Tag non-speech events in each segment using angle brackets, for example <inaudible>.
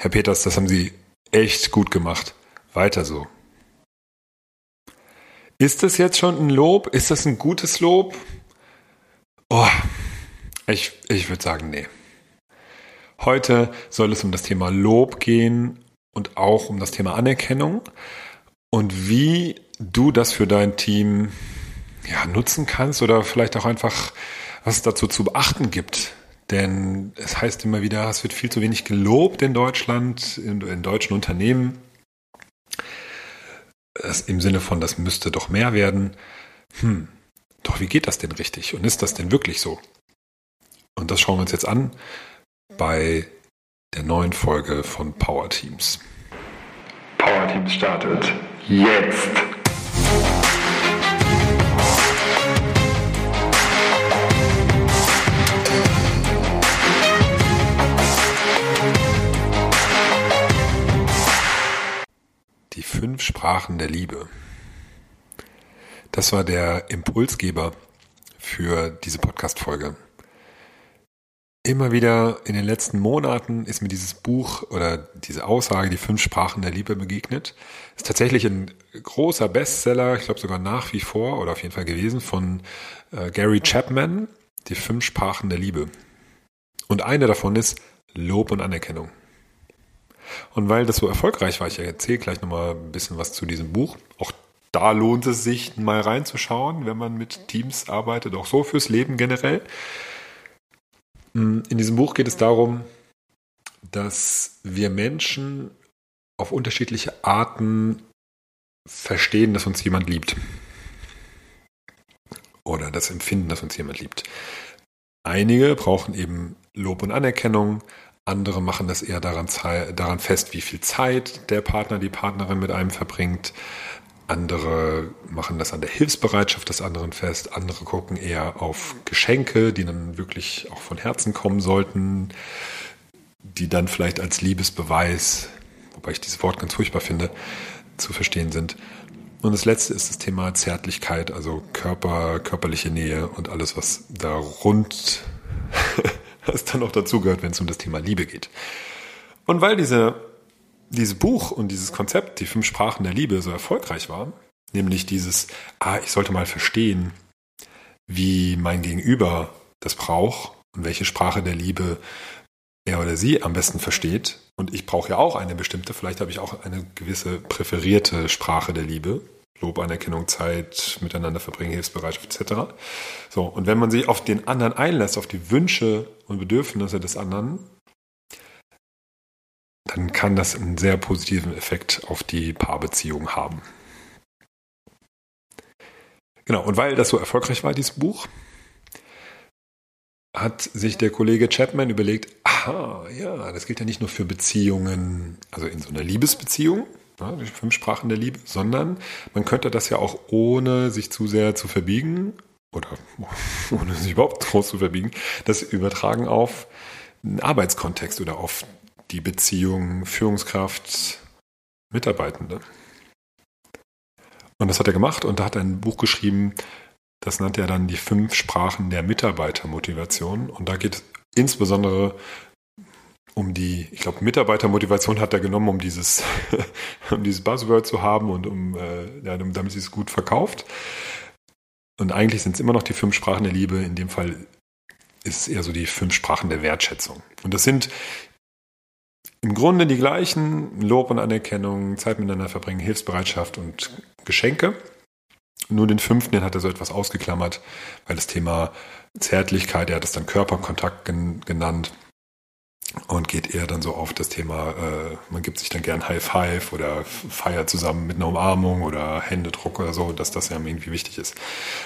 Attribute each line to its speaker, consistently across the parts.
Speaker 1: Herr Peters, das haben Sie echt gut gemacht. Weiter so. Ist das jetzt schon ein Lob? Ist das ein gutes Lob? Oh, ich, ich würde sagen, nee. Heute soll es um das Thema Lob gehen und auch um das Thema Anerkennung und wie du das für dein Team ja, nutzen kannst oder vielleicht auch einfach, was es dazu zu beachten gibt. Denn es heißt immer wieder, es wird viel zu wenig gelobt in Deutschland, in, in deutschen Unternehmen. Das, Im Sinne von, das müsste doch mehr werden. Hm, doch wie geht das denn richtig? Und ist das denn wirklich so? Und das schauen wir uns jetzt an bei der neuen Folge von Power Teams.
Speaker 2: Power Teams startet jetzt.
Speaker 1: Die fünf Sprachen der Liebe. Das war der Impulsgeber für diese Podcast-Folge. Immer wieder in den letzten Monaten ist mir dieses Buch oder diese Aussage, die fünf Sprachen der Liebe begegnet. Ist tatsächlich ein großer Bestseller, ich glaube sogar nach wie vor oder auf jeden Fall gewesen von äh, Gary Chapman, die fünf Sprachen der Liebe. Und eine davon ist Lob und Anerkennung. Und weil das so erfolgreich war, ich erzähle gleich nochmal ein bisschen was zu diesem Buch. Auch da lohnt es sich mal reinzuschauen, wenn man mit Teams arbeitet, auch so fürs Leben generell. In diesem Buch geht es darum, dass wir Menschen auf unterschiedliche Arten verstehen, dass uns jemand liebt. Oder das Empfinden, dass uns jemand liebt. Einige brauchen eben Lob und Anerkennung, andere machen das eher daran, daran fest, wie viel Zeit der Partner, die Partnerin mit einem verbringt. Andere machen das an der Hilfsbereitschaft des anderen fest. Andere gucken eher auf Geschenke, die dann wirklich auch von Herzen kommen sollten, die dann vielleicht als Liebesbeweis, wobei ich dieses Wort ganz furchtbar finde, zu verstehen sind. Und das letzte ist das Thema Zärtlichkeit, also Körper, körperliche Nähe und alles, was da rund, <laughs> was dann noch dazugehört, wenn es um das Thema Liebe geht. Und weil diese dieses Buch und dieses Konzept, die fünf Sprachen der Liebe, so erfolgreich war, nämlich dieses, ah, ich sollte mal verstehen, wie mein Gegenüber das braucht und welche Sprache der Liebe er oder sie am besten versteht. Und ich brauche ja auch eine bestimmte, vielleicht habe ich auch eine gewisse präferierte Sprache der Liebe. Lob, Anerkennung, Zeit, miteinander verbringen, Hilfsbereitschaft etc. So, und wenn man sich auf den anderen einlässt, auf die Wünsche und Bedürfnisse des anderen, dann kann das einen sehr positiven Effekt auf die Paarbeziehung haben. Genau, und weil das so erfolgreich war, dieses Buch, hat sich der Kollege Chapman überlegt, aha, ja, das gilt ja nicht nur für Beziehungen, also in so einer Liebesbeziehung, die fünf Sprachen der Liebe, sondern man könnte das ja auch ohne sich zu sehr zu verbiegen oder <laughs> ohne sich überhaupt groß zu verbiegen, das übertragen auf einen Arbeitskontext oder auf die Beziehung Führungskraft Mitarbeitende. Und das hat er gemacht und da hat er ein Buch geschrieben, das nannte er dann die fünf Sprachen der Mitarbeitermotivation. Und da geht es insbesondere um die, ich glaube, Mitarbeitermotivation hat er genommen, um dieses, <laughs> um dieses Buzzword zu haben und um, äh, ja, damit sie es gut verkauft. Und eigentlich sind es immer noch die fünf Sprachen der Liebe. In dem Fall ist es eher so die fünf Sprachen der Wertschätzung. Und das sind im Grunde die gleichen Lob und Anerkennung, Zeit miteinander verbringen, Hilfsbereitschaft und Geschenke. Nur den fünften, den hat er so etwas ausgeklammert, weil das Thema Zärtlichkeit, er hat es dann Körperkontakt gen genannt und geht eher dann so auf das Thema, äh, man gibt sich dann gern High Five oder feiert zusammen mit einer Umarmung oder Händedruck oder so, dass das ja irgendwie wichtig ist.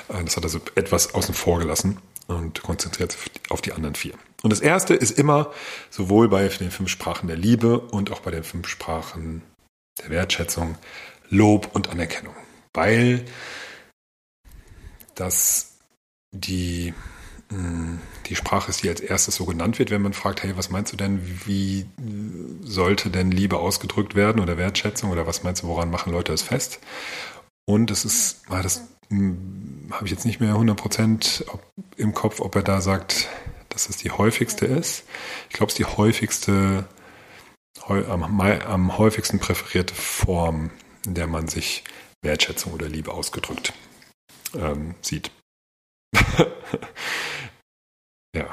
Speaker 1: Äh, das hat er so etwas außen vor gelassen und konzentriert sich auf die anderen vier. Und das erste ist immer sowohl bei den fünf Sprachen der Liebe und auch bei den fünf Sprachen der Wertschätzung Lob und Anerkennung. Weil das die, die Sprache ist, die als erstes so genannt wird, wenn man fragt, hey, was meinst du denn, wie sollte denn Liebe ausgedrückt werden oder Wertschätzung oder was meinst du, woran machen Leute es fest? Und es ist, ah, das hm, habe ich jetzt nicht mehr 100% im Kopf, ob er da sagt, dass es die häufigste ist. Ich glaube, es ist die häufigste am, am häufigsten präferierte Form, in der man sich Wertschätzung oder Liebe ausgedrückt ähm, sieht. <laughs> ja.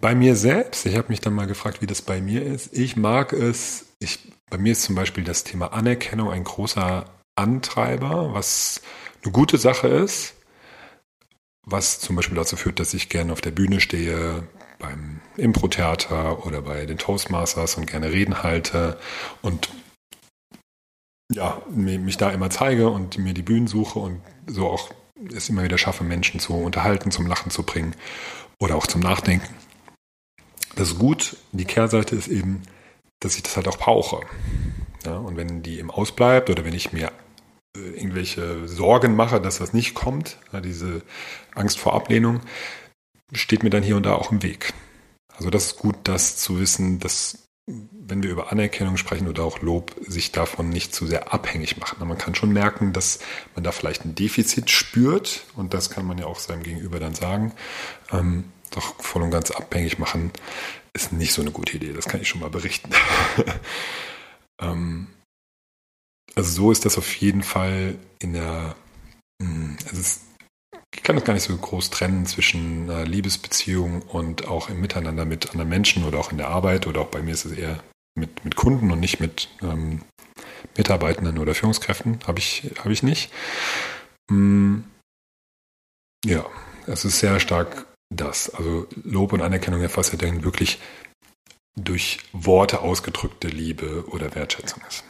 Speaker 1: Bei mir selbst, ich habe mich dann mal gefragt, wie das bei mir ist. Ich mag es, ich, bei mir ist zum Beispiel das Thema Anerkennung ein großer Antreiber, was eine gute Sache ist, was zum Beispiel dazu führt, dass ich gerne auf der Bühne stehe, beim Impro-Theater oder bei den Toastmasters und gerne Reden halte und ja, mich da immer zeige und mir die Bühnen suche und so auch es immer wieder schaffe, Menschen zu unterhalten, zum Lachen zu bringen oder auch zum Nachdenken. Das ist gut. Die Kehrseite ist eben, dass ich das halt auch brauche. Ja, und wenn die eben ausbleibt oder wenn ich mir äh, irgendwelche Sorgen mache, dass das nicht kommt, ja, diese Angst vor Ablehnung, steht mir dann hier und da auch im Weg. Also das ist gut, das zu wissen, dass wenn wir über Anerkennung sprechen oder auch Lob, sich davon nicht zu sehr abhängig machen. Man kann schon merken, dass man da vielleicht ein Defizit spürt und das kann man ja auch seinem Gegenüber dann sagen. Ähm, doch voll und ganz abhängig machen ist nicht so eine gute Idee, das kann ich schon mal berichten. <laughs> ähm, also so ist das auf jeden Fall in der, hm, es ist ich kann das gar nicht so groß trennen zwischen einer Liebesbeziehung und auch im Miteinander mit anderen Menschen oder auch in der Arbeit oder auch bei mir ist es eher mit, mit Kunden und nicht mit ähm, Mitarbeitenden oder Führungskräften. Habe ich, hab ich nicht. Hm, ja, es ist sehr stark das. Also Lob und Anerkennung etwas ja dann wirklich durch Worte ausgedrückte Liebe oder Wertschätzung ist.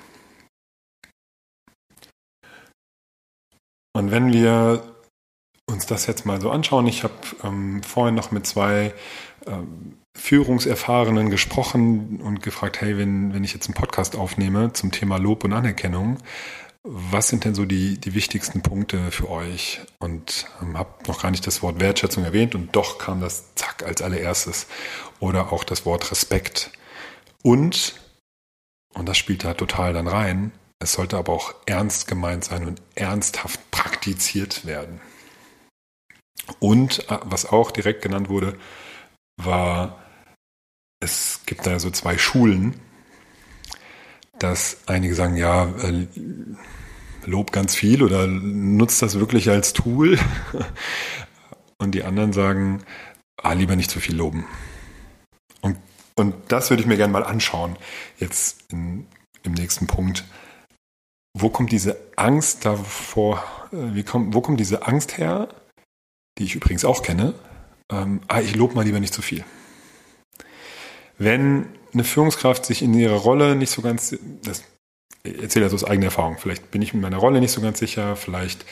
Speaker 1: Und wenn wir uns das jetzt mal so anschauen. Ich habe ähm, vorhin noch mit zwei ähm, Führungserfahrenen gesprochen und gefragt, hey, wenn, wenn ich jetzt einen Podcast aufnehme zum Thema Lob und Anerkennung, was sind denn so die, die wichtigsten Punkte für euch? Und ähm, habe noch gar nicht das Wort Wertschätzung erwähnt und doch kam das zack als allererstes. Oder auch das Wort Respekt. Und, und das spielt da total dann rein, es sollte aber auch ernst gemeint sein und ernsthaft praktiziert werden. Und äh, was auch direkt genannt wurde, war, es gibt da so zwei Schulen, dass einige sagen, ja, äh, lob ganz viel oder nutzt das wirklich als Tool. <laughs> Und die anderen sagen, ah, lieber nicht zu viel loben. Und, und das würde ich mir gerne mal anschauen, jetzt in, im nächsten Punkt. Wo kommt diese Angst davor, äh, wie kommt, wo kommt diese Angst her, die ich übrigens auch kenne, ähm, ah, ich lobe mal lieber nicht zu viel. Wenn eine Führungskraft sich in ihrer Rolle nicht so ganz, das ich erzähle das aus eigener Erfahrung, vielleicht bin ich mit meiner Rolle nicht so ganz sicher, vielleicht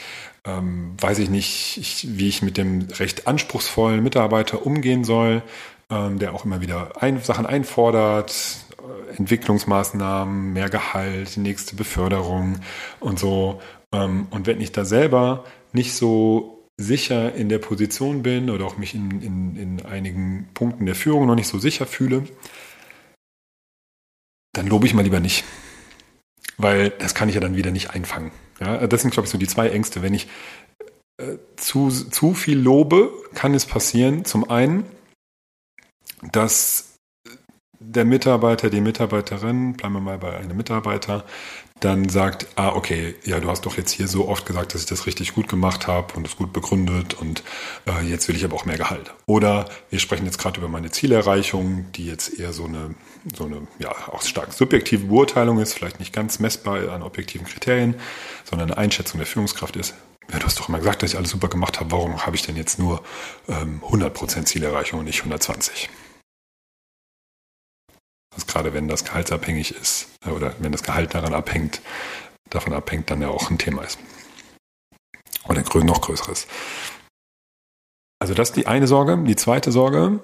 Speaker 1: ähm, weiß ich nicht, ich, wie ich mit dem recht anspruchsvollen Mitarbeiter umgehen soll, ähm, der auch immer wieder ein, Sachen einfordert, äh, Entwicklungsmaßnahmen, mehr Gehalt, die nächste Beförderung und so. Ähm, und wenn ich da selber nicht so sicher in der Position bin oder auch mich in, in, in einigen Punkten der Führung noch nicht so sicher fühle, dann lobe ich mal lieber nicht. Weil das kann ich ja dann wieder nicht einfangen. Ja, das sind, glaube ich, so die zwei Ängste. Wenn ich äh, zu, zu viel lobe, kann es passieren, zum einen, dass der Mitarbeiter, die Mitarbeiterin, bleiben wir mal bei einem Mitarbeiter, dann sagt, ah, okay, ja, du hast doch jetzt hier so oft gesagt, dass ich das richtig gut gemacht habe und es gut begründet und äh, jetzt will ich aber auch mehr Gehalt. Oder wir sprechen jetzt gerade über meine Zielerreichung, die jetzt eher so eine, so eine, ja, auch stark subjektive Beurteilung ist, vielleicht nicht ganz messbar an objektiven Kriterien, sondern eine Einschätzung der Führungskraft ist. Ja, du hast doch immer gesagt, dass ich alles super gemacht habe. Warum habe ich denn jetzt nur ähm, 100% Zielerreichung und nicht 120? Also gerade wenn das gehaltsabhängig ist äh, oder wenn das Gehalt daran abhängt, davon abhängt, dann ja auch ein Thema ist. Oder noch größeres. Also das ist die eine Sorge. Die zweite Sorge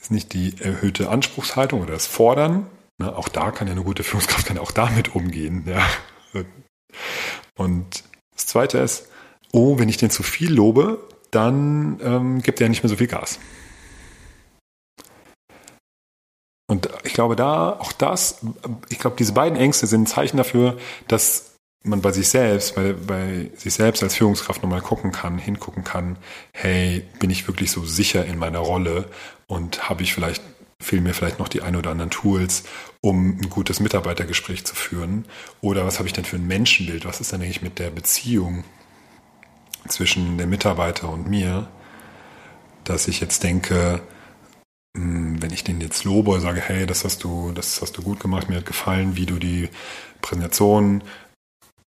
Speaker 1: ist nicht die erhöhte Anspruchshaltung oder das Fordern. Ne, auch da kann ja eine gute Führungskraft kann auch damit umgehen. Ja. Und das zweite ist, oh, wenn ich den zu viel lobe, dann ähm, gibt er nicht mehr so viel Gas. Und ich glaube, da, auch das, ich glaube, diese beiden Ängste sind ein Zeichen dafür, dass man bei sich selbst, bei, bei sich selbst als Führungskraft nochmal gucken kann, hingucken kann, hey, bin ich wirklich so sicher in meiner Rolle und habe ich vielleicht fehlen mir vielleicht noch die ein oder anderen Tools, um ein gutes Mitarbeitergespräch zu führen? Oder was habe ich denn für ein Menschenbild? Was ist denn eigentlich mit der Beziehung zwischen dem Mitarbeiter und mir, dass ich jetzt denke, hm, wenn ich den jetzt lobe und sage, hey, das hast du, das hast du gut gemacht, mir hat gefallen, wie du die Präsentation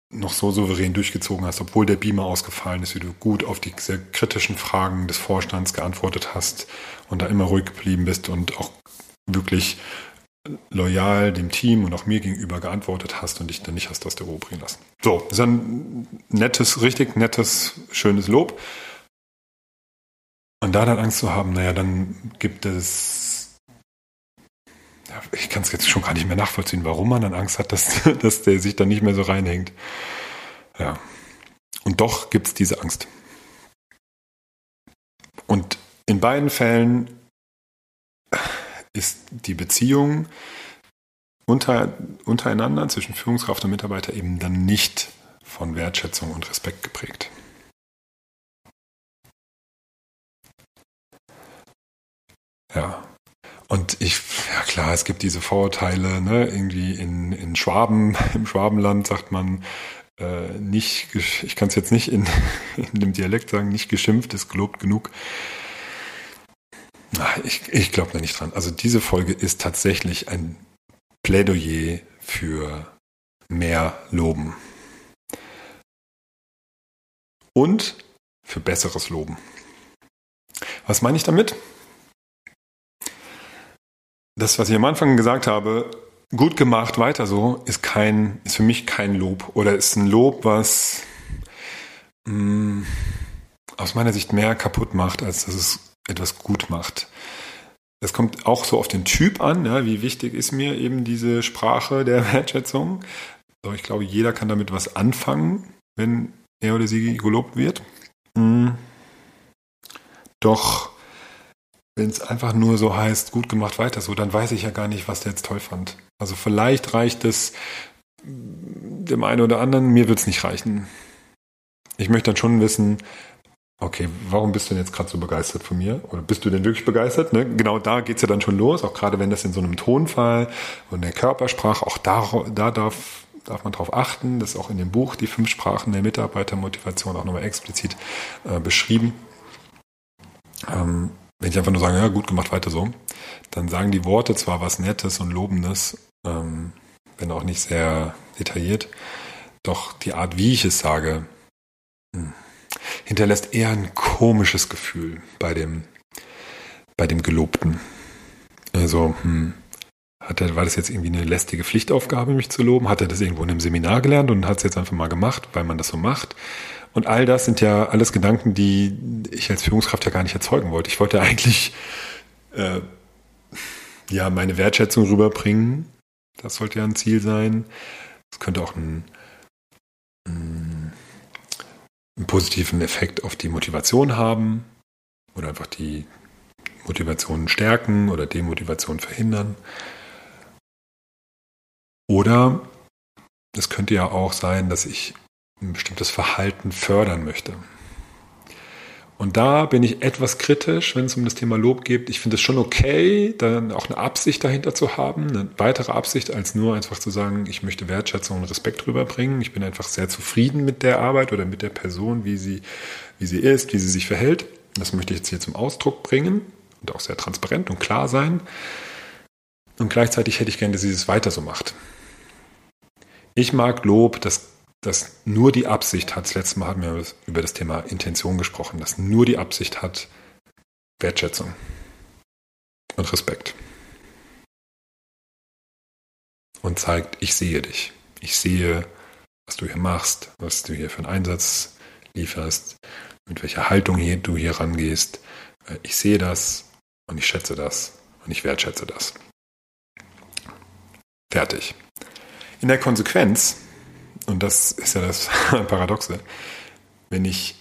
Speaker 1: noch so souverän durchgezogen hast, obwohl der Beamer ausgefallen ist, wie du gut auf die sehr kritischen Fragen des Vorstands geantwortet hast und da immer ruhig geblieben bist und auch wirklich loyal dem Team und auch mir gegenüber geantwortet hast und dich dann nicht hast aus der Ruhe bringen lassen. So, das ist ein nettes, richtig nettes, schönes Lob. Und da dann Angst zu haben, naja, dann gibt es, ich kann es jetzt schon gar nicht mehr nachvollziehen, warum man dann Angst hat, dass, <laughs> dass der sich dann nicht mehr so reinhängt. Ja. Und doch gibt es diese Angst. Und in beiden Fällen ist die Beziehung unter, untereinander zwischen Führungskraft und Mitarbeiter eben dann nicht von Wertschätzung und Respekt geprägt. Ja. Und ich, ja klar, es gibt diese Vorurteile, ne? irgendwie in, in Schwaben, <laughs> im Schwabenland sagt man, äh, nicht, ich kann es jetzt nicht in, <laughs> in dem Dialekt sagen, nicht geschimpft ist gelobt genug. Ich, ich glaube da nicht dran. Also diese Folge ist tatsächlich ein Plädoyer für mehr Loben. Und für besseres Loben. Was meine ich damit? Das, was ich am Anfang gesagt habe, gut gemacht, weiter so, ist kein, ist für mich kein Lob. Oder ist ein Lob, was mh, mm, aus meiner Sicht mehr kaputt macht, als dass es etwas gut macht. Es kommt auch so auf den Typ an, ja, wie wichtig ist mir eben diese Sprache der <laughs> Wertschätzung. So, ich glaube, jeder kann damit was anfangen, wenn er oder sie gelobt wird. Mhm. Doch wenn es einfach nur so heißt, gut gemacht, weiter so, dann weiß ich ja gar nicht, was der jetzt toll fand. Also vielleicht reicht es dem einen oder anderen, mir wird es nicht reichen. Ich möchte dann schon wissen, okay, warum bist du denn jetzt gerade so begeistert von mir? Oder bist du denn wirklich begeistert? Ne? Genau da geht's ja dann schon los, auch gerade wenn das in so einem Tonfall und der Körpersprache, auch da, da darf, darf man drauf achten, das ist auch in dem Buch die fünf Sprachen der Mitarbeitermotivation auch nochmal explizit äh, beschrieben. Ähm, wenn ich einfach nur sage, ja, gut gemacht, weiter so, dann sagen die Worte zwar was Nettes und Lobendes, ähm, wenn auch nicht sehr detailliert, doch die Art, wie ich es sage, hm, hinterlässt eher ein komisches Gefühl bei dem, bei dem Gelobten. Also, hm, hat er, war das jetzt irgendwie eine lästige Pflichtaufgabe, mich zu loben? Hat er das irgendwo in einem Seminar gelernt und hat es jetzt einfach mal gemacht, weil man das so macht? Und all das sind ja alles Gedanken, die ich als Führungskraft ja gar nicht erzeugen wollte. Ich wollte eigentlich äh, ja meine Wertschätzung rüberbringen. Das sollte ja ein Ziel sein. Es könnte auch ein, einen positiven Effekt auf die Motivation haben oder einfach die Motivation stärken oder Demotivation verhindern. Oder es könnte ja auch sein, dass ich ein bestimmtes Verhalten fördern möchte. Und da bin ich etwas kritisch, wenn es um das Thema Lob geht. Ich finde es schon okay, dann auch eine Absicht dahinter zu haben, eine weitere Absicht, als nur einfach zu sagen, ich möchte Wertschätzung und Respekt rüberbringen. Ich bin einfach sehr zufrieden mit der Arbeit oder mit der Person, wie sie, wie sie ist, wie sie sich verhält. Das möchte ich jetzt hier zum Ausdruck bringen und auch sehr transparent und klar sein. Und gleichzeitig hätte ich gerne, dass sie es weiter so macht. Ich mag Lob, das dass nur die Absicht hat, das letzte Mal haben wir über das Thema Intention gesprochen, dass nur die Absicht hat, Wertschätzung und Respekt. Und zeigt, ich sehe dich. Ich sehe, was du hier machst, was du hier für einen Einsatz lieferst, mit welcher Haltung hier, du hier rangehst. Äh, ich sehe das und ich schätze das und ich wertschätze das. Fertig. In der Konsequenz und das ist ja das <laughs> Paradoxe, wenn ich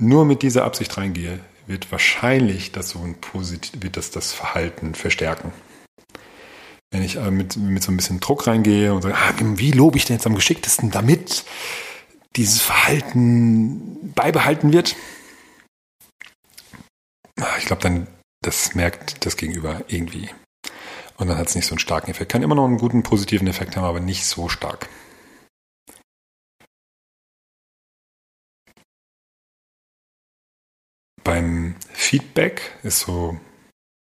Speaker 1: nur mit dieser Absicht reingehe, wird wahrscheinlich das so ein positiv, wird das das Verhalten verstärken. Wenn ich mit, mit so ein bisschen Druck reingehe und sage, ah, wie lobe ich denn jetzt am geschicktesten, damit dieses Verhalten beibehalten wird, ah, ich glaube, dann das merkt das Gegenüber irgendwie. Und dann hat es nicht so einen starken Effekt. Kann immer noch einen guten positiven Effekt haben, aber nicht so stark. Beim Feedback ist so,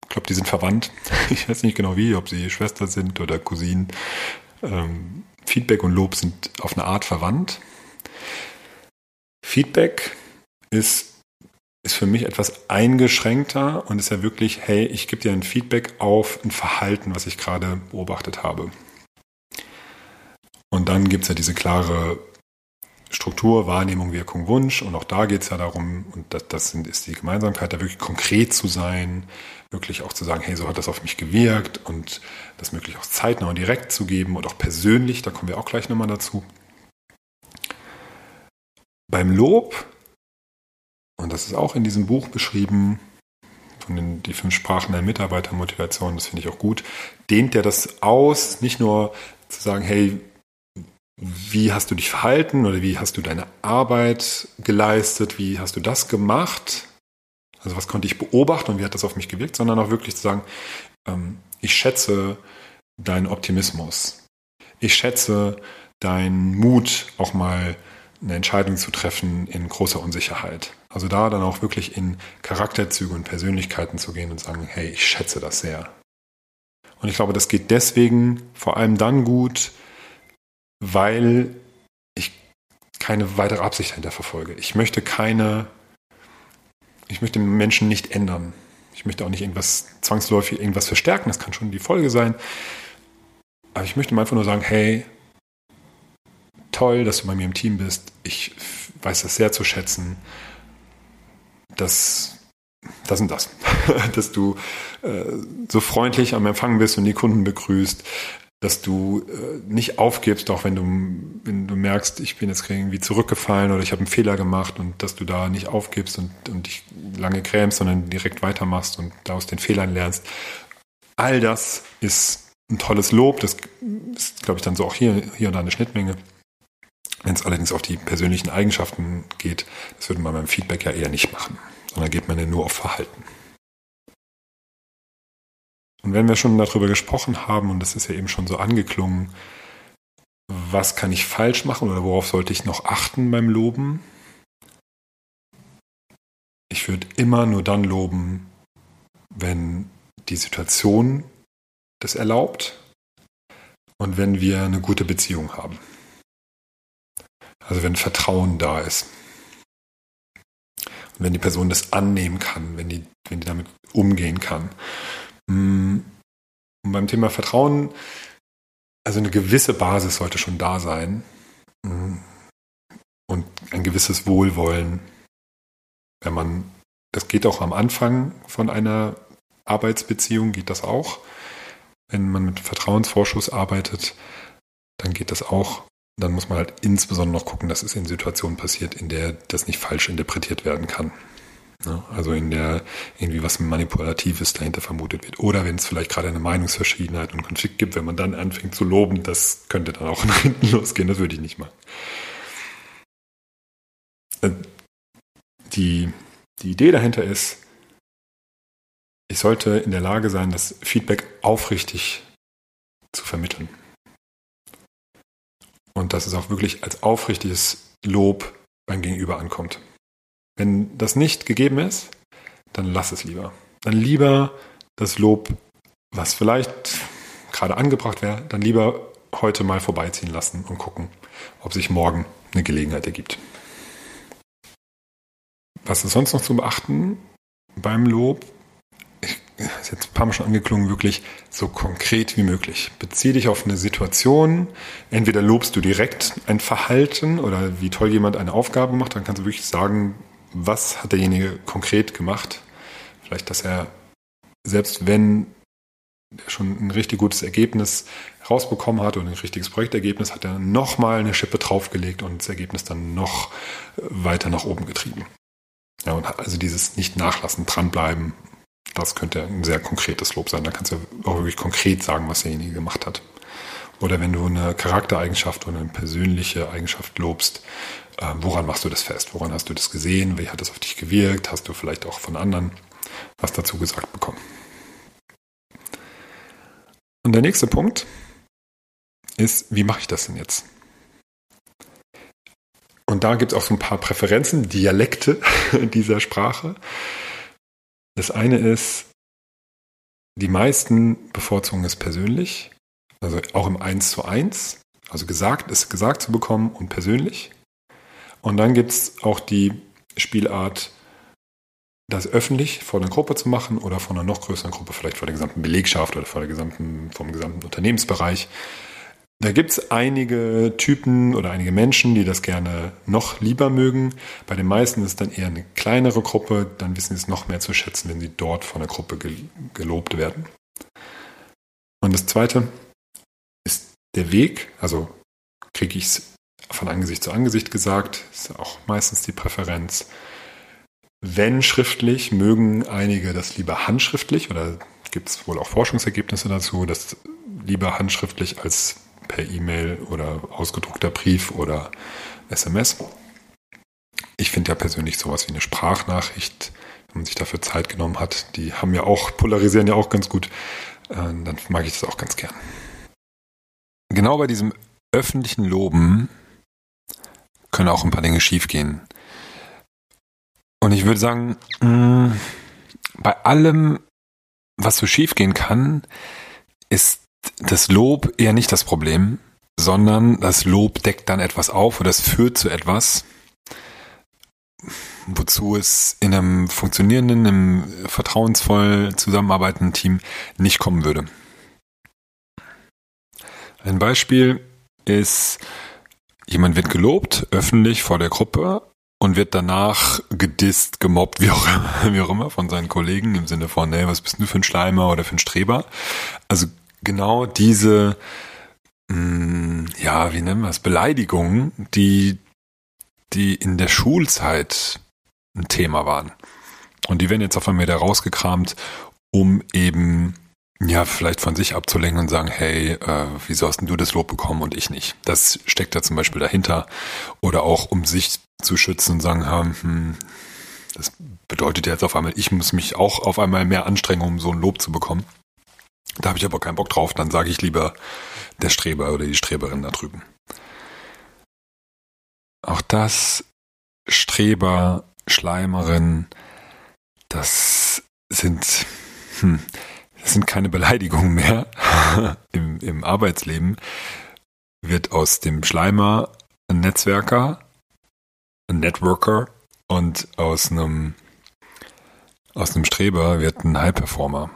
Speaker 1: ich glaube, die sind verwandt. <laughs> Ich weiß nicht genau wie, ob sie Schwester sind oder Cousinen. Ähm, Feedback und Lob sind auf eine Art verwandt. Feedback ist, ist für mich etwas eingeschränkter und ist ja wirklich, hey, ich gebe dir ein Feedback auf ein Verhalten, was ich gerade beobachtet habe. Und dann gibt es ja diese klare Struktur, Wahrnehmung, Wirkung, Wunsch. Und auch da geht es ja darum, und das, das ist die Gemeinsamkeit, da wirklich konkret zu sein, wirklich auch zu sagen, hey, so hat das auf mich gewirkt und das möglich auch zeitnah und direkt zu geben und auch persönlich, da kommen wir auch gleich nochmal dazu. Beim Lob, und das ist auch in diesem Buch beschrieben, von den die fünf Sprachen der Mitarbeitermotivation, das finde ich auch gut, dehnt er das aus, nicht nur zu sagen, hey, wie hast du dich verhalten oder wie hast du deine Arbeit geleistet, wie hast du das gemacht, also was konnte ich beobachten und wie hat das auf mich gewirkt, sondern auch wirklich zu sagen, ähm, ich schätze deinen Optimismus. Ich schätze deinen Mut, auch mal eine Entscheidung zu treffen in großer Unsicherheit. Also da dann auch wirklich in Charakterzüge und Persönlichkeiten zu gehen und sagen, hey, ich schätze das sehr. Und ich glaube, das geht deswegen vor allem dann gut, weil ich keine weitere Absicht dahinter verfolge. Ich möchte keine ich möchte Menschen nicht ändern. Ich möchte auch nicht irgendwas zwangsläufig irgendwas verstärken. Das kann schon die Folge sein. Aber ich möchte einfach nur sagen, hey, toll, dass du bei mir im Team bist. Ich weiß das sehr zu schätzen. dass das und das. <laughs> dass du äh, so freundlich am Empfang bist und die Kunden begrüßt, dass du äh, nicht aufgibst, auch wenn du, wenn du merkst, ich bin jetzt irgendwie zurückgefallen oder ich habe einen Fehler gemacht und dass du da nicht aufgibst und, und dich lange grämst, sondern direkt weitermachst und da aus den Fehlern lernst. All das ist ein tolles Lob. Das ist, glaube ich, dann so auch hier, hier und da eine Schnittmenge. Wenn es allerdings auf die persönlichen Eigenschaften geht, das würde man beim Feedback ja eher nicht machen, sondern geht man ja nur auf Verhalten. Und wenn wir schon darüber gesprochen haben, und das ist ja eben schon so angeklungen, was kann ich falsch machen oder worauf sollte ich noch achten beim Loben? Ich würde immer nur dann loben, wenn die Situation das erlaubt und wenn wir eine gute Beziehung haben. Also wenn Vertrauen da ist. Und wenn die Person das annehmen kann, wenn die, wenn die damit umgehen kann. Und beim Thema Vertrauen, also eine gewisse Basis sollte schon da sein und ein gewisses Wohlwollen, wenn man, das geht auch am Anfang von einer Arbeitsbeziehung, geht das auch. Wenn man mit Vertrauensvorschuss arbeitet, dann geht das auch. Dann muss man halt insbesondere noch gucken, dass es in Situationen passiert, in der das nicht falsch interpretiert werden kann. Ne? Also in der irgendwie was Manipulatives dahinter vermutet wird. Oder wenn es vielleicht gerade eine Meinungsverschiedenheit und Konflikt gibt, wenn man dann anfängt zu loben, das könnte dann auch <laughs> in hinten losgehen, das würde ich nicht machen. Äh, die, die Idee dahinter ist, ich sollte in der Lage sein, das Feedback aufrichtig zu vermitteln. Und dass es auch wirklich als aufrichtiges Lob beim Gegenüber ankommt. Wenn das nicht gegeben ist, dann lass es lieber. Dann lieber das Lob, was vielleicht gerade angebracht wäre, dann lieber heute mal vorbeiziehen lassen und gucken, ob sich morgen eine Gelegenheit ergibt. Was ist sonst noch zu beachten beim Lob? Ich, ist jetzt ein paar Mal schon angeklungen, wirklich so konkret wie möglich. Beziehe dich auf eine Situation. Entweder lobst du direkt ein Verhalten oder wie toll jemand eine Aufgabe macht, dann kannst du wirklich sagen, was hat derjenige konkret gemacht. Vielleicht, dass er, selbst wenn er schon ein richtig gutes Ergebnis rausbekommen hat und ein richtiges Projektergebnis, hat er nochmal eine Schippe draufgelegt und das Ergebnis dann noch weiter nach oben getrieben. Ja, und also dieses nicht nachlassen, dranbleiben, das könnte ein sehr konkretes Lob sein. Da kannst du auch wirklich konkret sagen, was derjenige gemacht hat. Oder wenn du eine Charaktereigenschaft oder eine persönliche Eigenschaft lobst, äh, woran machst du das fest? Woran hast du das gesehen? Wie hat das auf dich gewirkt? Hast du vielleicht auch von anderen was dazu gesagt bekommen. Und der nächste Punkt ist, wie mache ich das denn jetzt? Und da gibt es auch so ein paar Präferenzen, Dialekte <laughs> dieser Sprache. Das eine ist, die meisten bevorzugen es persönlich, also auch im 1 zu 1, also gesagt, es gesagt zu bekommen und persönlich. Und dann gibt es auch die Spielart, das öffentlich vor einer Gruppe zu machen oder vor einer noch größeren Gruppe, vielleicht vor der gesamten Belegschaft oder vor der gesamten, vom gesamten Unternehmensbereich. Da gibt es einige Typen oder einige Menschen, die das gerne noch lieber mögen. Bei den meisten ist dann eher eine kleinere Gruppe. Dann wissen sie es noch mehr zu schätzen, wenn sie dort von der Gruppe gelobt werden. Und das Zweite ist der Weg. Also kriege ich es von Angesicht zu Angesicht gesagt. Ist auch meistens die Präferenz. Wenn schriftlich, mögen einige das lieber handschriftlich oder gibt es wohl auch Forschungsergebnisse dazu, dass lieber handschriftlich als per E-Mail oder ausgedruckter Brief oder SMS. Ich finde ja persönlich sowas wie eine Sprachnachricht, wenn man sich dafür Zeit genommen hat, die haben ja auch, polarisieren ja auch ganz gut, äh, dann mag ich das auch ganz gern. Genau bei diesem öffentlichen Loben können auch ein paar Dinge schiefgehen. Und ich würde sagen, mh, bei allem, was so schiefgehen kann, ist das Lob eher nicht das Problem, sondern das Lob deckt dann etwas auf oder es führt zu etwas, wozu es in einem funktionierenden, einem vertrauensvoll zusammenarbeitenden Team nicht kommen würde. Ein Beispiel ist, jemand wird gelobt, öffentlich vor der Gruppe und wird danach gedisst, gemobbt, wie auch, immer, <laughs> wie auch immer, von seinen Kollegen im Sinne von, ey, was bist du für ein Schleimer oder für ein Streber? Also genau diese, mh, mm, ja, wie nennen wir es, Beleidigungen, die, die in der Schulzeit ein Thema waren. Und die werden jetzt auf einmal wieder rausgekramt, um eben ja, vielleicht von sich abzulenken und sagen, hey, äh, wieso hast denn du das Lob bekommen und ich nicht? Das steckt da zum Beispiel dahinter. Oder auch um sich zu schützen und sagen, hm, das bedeutet jetzt auf einmal, ich muss mich auch auf einmal mehr anstrengen, um so ein Lob zu bekommen. Da habe ich aber keinen Bock drauf, dann sage ich lieber der Streber oder die Streberin da drüben. Auch das Streber, Schleimerin, das sind, hm, das sind keine Beleidigungen mehr <laughs> im, im Arbeitsleben. Wird aus dem Schleimer ein Netzwerker, ein Networker und aus einem, aus einem Streber wird ein High Performer.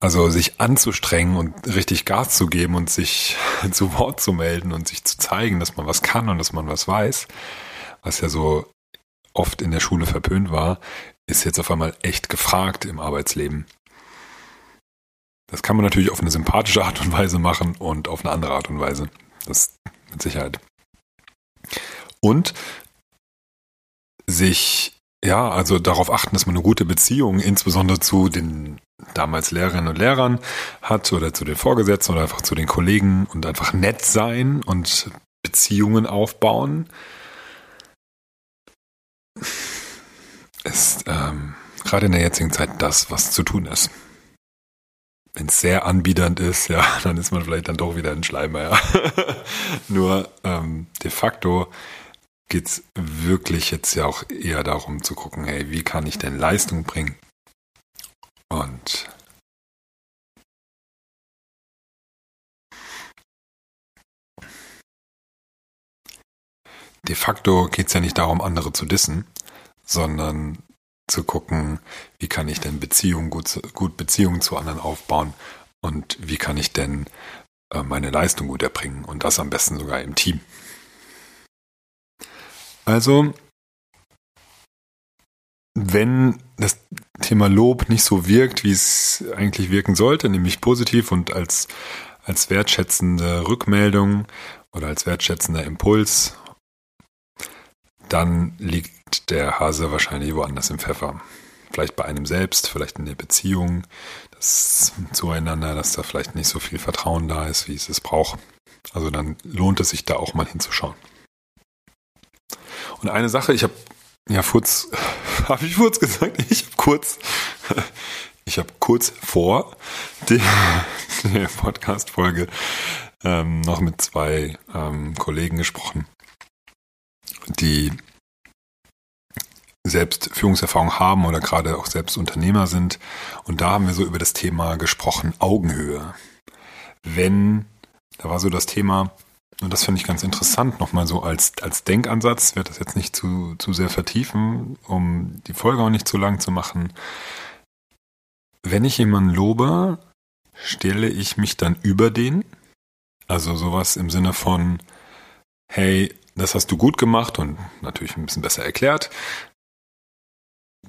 Speaker 1: Also sich anzustrengen und richtig Gas zu geben und sich <laughs> zu Wort zu melden und sich zu zeigen, dass man was kann und dass man was weiß, was ja so oft in der Schule verpönt war, ist jetzt auf einmal echt gefragt im Arbeitsleben. Das kann man natürlich auf eine sympathische Art und Weise machen und auf eine andere Art und Weise. Das mit Sicherheit. Und sich, ja, also darauf achten, dass man eine gute Beziehung insbesondere zu den damals Lehrerinnen und Lehrern hat oder zu den Vorgesetzten oder einfach zu den Kollegen und einfach nett sein und Beziehungen aufbauen, ist ähm, gerade in der jetzigen Zeit das, was zu tun ist. Wenn es sehr anbiedernd ist, ja, <laughs> dann ist man vielleicht dann doch wieder ein Schleimer, ja. <laughs> Nur ähm, de facto geht es wirklich jetzt ja auch eher darum zu gucken, hey, wie kann ich denn Leistung bringen? Und de facto geht es ja nicht darum, andere zu dissen, sondern zu gucken, wie kann ich denn Beziehungen gut, gut Beziehungen zu anderen aufbauen und wie kann ich denn äh, meine Leistung gut erbringen und das am besten sogar im Team. Also wenn das Thema Lob nicht so wirkt, wie es eigentlich wirken sollte, nämlich positiv und als, als wertschätzende Rückmeldung oder als wertschätzender Impuls, dann liegt der Hase wahrscheinlich woanders im Pfeffer. Vielleicht bei einem selbst, vielleicht in der Beziehung, das zueinander, dass da vielleicht nicht so viel Vertrauen da ist, wie es es braucht. Also dann lohnt es sich da auch mal hinzuschauen. Und eine Sache, ich habe ja, Furz, <laughs> habe ich Furz gesagt? <laughs> Ich habe kurz, <laughs> Ich habe kurz vor der, der Podcast-Folge ähm, noch mit zwei ähm, Kollegen gesprochen, die selbst Führungserfahrung haben oder gerade auch selbst Unternehmer sind. Und da haben wir so über das Thema gesprochen, Augenhöhe. Wenn, da war so das Thema, und das finde ich ganz interessant, nochmal so als, als Denkansatz, werde das jetzt nicht zu, zu sehr vertiefen, um die Folge auch nicht zu lang zu machen. Wenn ich jemanden lobe, stelle ich mich dann über den? Also sowas im Sinne von, hey, das hast du gut gemacht und natürlich ein bisschen besser erklärt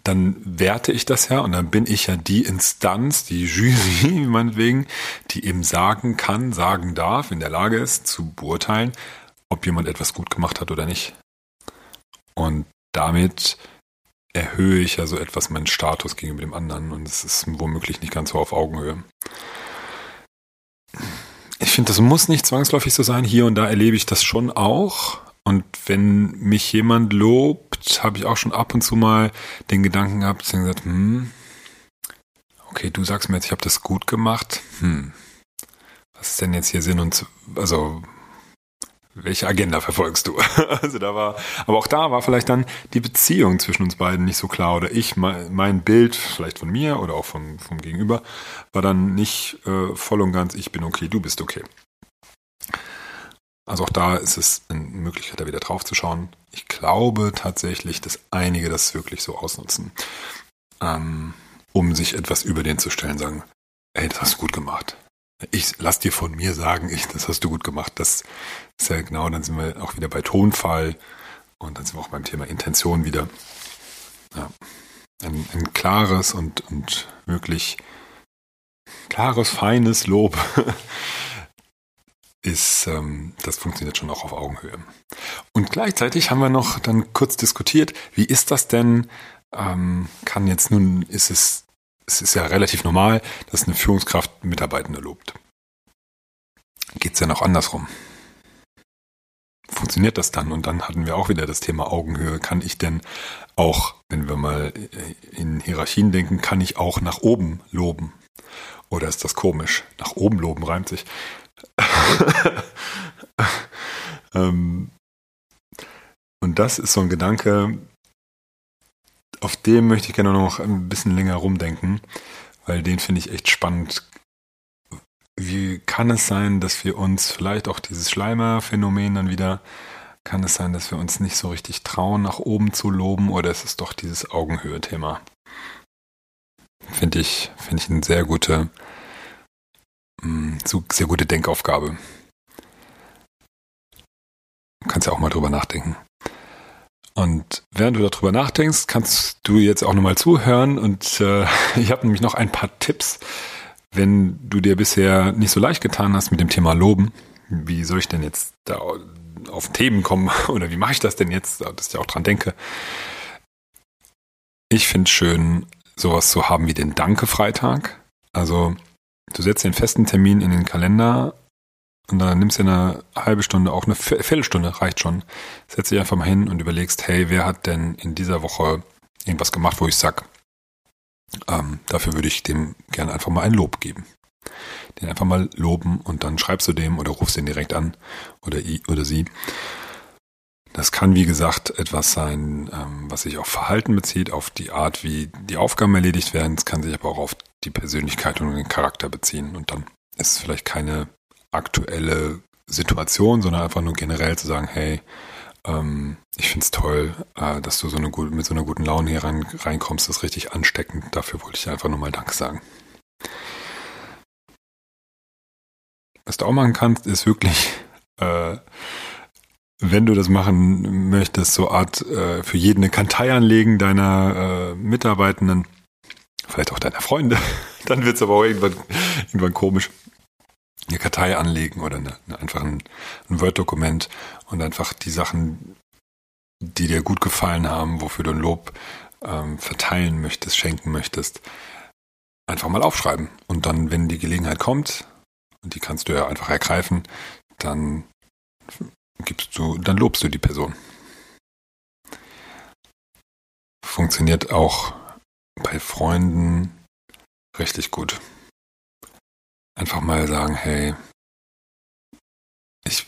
Speaker 1: dann werte ich das ja und dann bin ich ja die Instanz, die Jury <laughs> meinetwegen, die eben sagen kann, sagen darf, in der Lage ist zu beurteilen, ob jemand etwas gut gemacht hat oder nicht. Und damit erhöhe ich ja so etwas meinen Status gegenüber dem anderen und es ist womöglich nicht ganz so auf Augenhöhe. Ich finde, das muss nicht zwangsläufig so sein. Hier und da erlebe ich das schon auch. Und wenn mich jemand lobt, habe ich auch schon ab und zu mal den Gedanken gehabt, dass ich gesagt, hm, okay, du sagst mir jetzt, ich habe das gut gemacht. Hm, was ist denn jetzt hier Sinn und also welche Agenda verfolgst du? <laughs> also da war, aber auch da war vielleicht dann die Beziehung zwischen uns beiden nicht so klar oder ich, mein, Bild, vielleicht von mir oder auch vom, vom Gegenüber, war dann nicht äh, voll und ganz, ich bin okay, du bist okay. Also auch da ist es eine Möglichkeit, da wieder drauf zu schauen. Ich glaube tatsächlich, dass einige das wirklich so ausnutzen, ähm, um sich etwas über den zu stellen, sagen, ey, das hast du gut gemacht. Ich lass dir von mir sagen, ich, das hast du gut gemacht. Das ist ja genau, dann sind wir auch wieder bei Tonfall und dann sind wir auch beim Thema Intention wieder. Ja, ein, ein klares und, und wirklich klares, feines Lob <laughs> ist, ähm, das funktioniert schon auch auf Augenhöhe. Und gleichzeitig haben wir noch dann kurz diskutiert, wie ist das denn, ähm, kann jetzt nun, ist es, es ist ja relativ normal, dass eine Führungskraft Mitarbeitende lobt. Geht es ja noch andersrum? Funktioniert das dann? Und dann hatten wir auch wieder das Thema Augenhöhe. Kann ich denn auch, wenn wir mal in Hierarchien denken, kann ich auch nach oben loben? Oder ist das komisch? Nach oben loben reimt sich. <laughs> ähm, und das ist so ein Gedanke, auf dem möchte ich gerne noch ein bisschen länger rumdenken, weil den finde ich echt spannend. Wie kann es sein, dass wir uns vielleicht auch dieses Schleimer-Phänomen dann wieder, kann es sein, dass wir uns nicht so richtig trauen, nach oben zu loben, oder ist es doch dieses Augenhöhe-Thema? Finde ich, finde ich eine sehr gute, so sehr gute Denkaufgabe. Du kannst ja auch mal drüber nachdenken. Und während du darüber nachdenkst, kannst du jetzt auch nochmal zuhören. Und äh, <laughs> ich habe nämlich noch ein paar Tipps, wenn du dir bisher nicht so leicht getan hast mit dem Thema Loben. Wie soll ich denn jetzt da auf Themen kommen <laughs> oder wie mache ich das denn jetzt, dass ich auch dran denke? Ich finde es schön, sowas zu haben wie den Danke-Freitag. Also Du setzt den festen Termin in den Kalender und dann nimmst du eine halbe Stunde, auch eine Viertelstunde reicht schon. Setz dich einfach mal hin und überlegst, hey, wer hat denn in dieser Woche irgendwas gemacht, wo ich sag, ähm, dafür würde ich dem gerne einfach mal ein Lob geben. Den einfach mal loben und dann schreibst du dem oder rufst ihn direkt an oder, oder sie. Das kann, wie gesagt, etwas sein, ähm, was sich auf Verhalten bezieht, auf die Art, wie die Aufgaben erledigt werden. Es kann sich aber auch auf die Persönlichkeit und den Charakter beziehen. Und dann ist es vielleicht keine aktuelle Situation, sondern einfach nur generell zu sagen, hey, ähm, ich finde es toll, äh, dass du so eine gute, mit so einer guten Laune hier rein, reinkommst. Das ist richtig ansteckend. Dafür wollte ich einfach nur mal Danke sagen. Was du auch machen kannst, ist wirklich äh, wenn du das machen möchtest, so Art äh, für jeden eine Kantei anlegen deiner äh, Mitarbeitenden, vielleicht auch deiner Freunde, <laughs> dann wird es aber auch irgendwann, irgendwann komisch. Eine Kartei anlegen oder eine, einfach ein, ein Word-Dokument und einfach die Sachen, die dir gut gefallen haben, wofür du ein Lob ähm, verteilen möchtest, schenken möchtest, einfach mal aufschreiben. Und dann, wenn die Gelegenheit kommt, und die kannst du ja einfach ergreifen, dann gibst du, dann lobst du die Person. Funktioniert auch bei Freunden richtig gut. Einfach mal sagen, hey, ich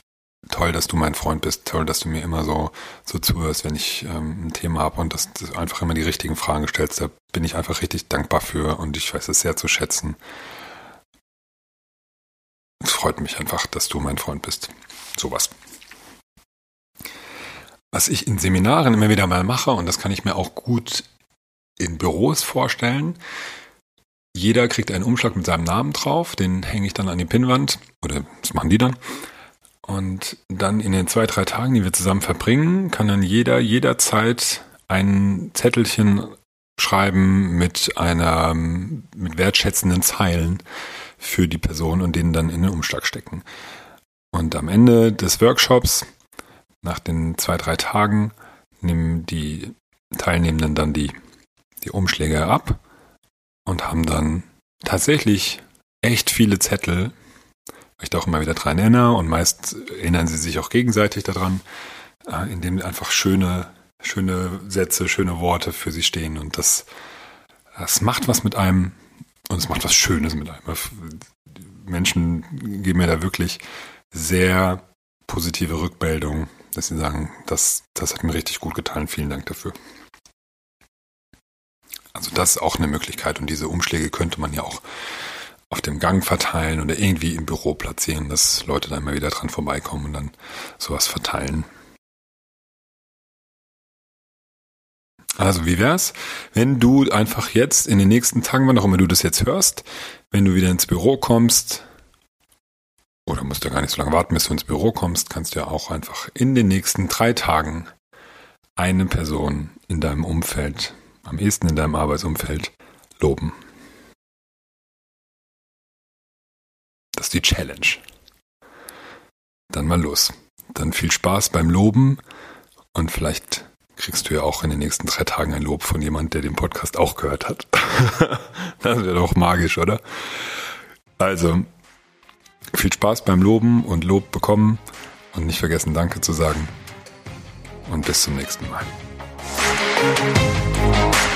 Speaker 1: toll, dass du mein Freund bist, toll, dass du mir immer so, so zuhörst, wenn ich ähm, ein Thema habe und dass du einfach immer die richtigen Fragen stellst. Da bin ich einfach richtig dankbar für und ich weiß es sehr zu schätzen. Es freut mich einfach, dass du mein Freund bist. Sowas. Was ich in Seminaren immer wieder mal mache, und das kann ich mir auch gut in Büros vorstellen, jeder kriegt einen Umschlag mit seinem Namen drauf, den hänge ich dann an die Pinnwand, oder das machen die dann. Und dann in den zwei, drei Tagen, die wir zusammen verbringen, kann dann jeder jederzeit ein Zettelchen schreiben mit einer, mit wertschätzenden Zeilen für die Person und denen dann in den Umschlag stecken. Und am Ende des Workshops, nach den zwei, drei Tagen, nehmen die Teilnehmenden dann die, die Umschläge ab und haben dann tatsächlich echt viele Zettel ich da auch immer wieder dran erinnere und meist erinnern sie sich auch gegenseitig daran, äh, indem einfach schöne, schöne Sätze, schöne Worte für sie stehen und das, das macht was mit einem und es macht was Schönes mit einem. Menschen geben mir da wirklich sehr positive Rückmeldungen, dass sie sagen, das, das hat mir richtig gut getan, vielen Dank dafür. Also das ist auch eine Möglichkeit und diese Umschläge könnte man ja auch auf dem Gang verteilen oder irgendwie im Büro platzieren, dass Leute da immer wieder dran vorbeikommen und dann sowas verteilen. Also wie wär's, wenn du einfach jetzt in den nächsten Tagen, wann auch immer du das jetzt hörst, wenn du wieder ins Büro kommst, oder musst du gar nicht so lange warten, bis du ins Büro kommst, kannst du ja auch einfach in den nächsten drei Tagen eine Person in deinem Umfeld, am ehesten in deinem Arbeitsumfeld, loben. Das ist die Challenge. Dann mal los. Dann viel Spaß beim Loben und vielleicht kriegst du ja auch in den nächsten drei Tagen ein Lob von jemand, der den Podcast auch gehört hat. <laughs> das wäre doch magisch, oder? Also, viel Spaß beim Loben und Lob bekommen und nicht vergessen, Danke zu sagen. Und bis zum nächsten Mal. Música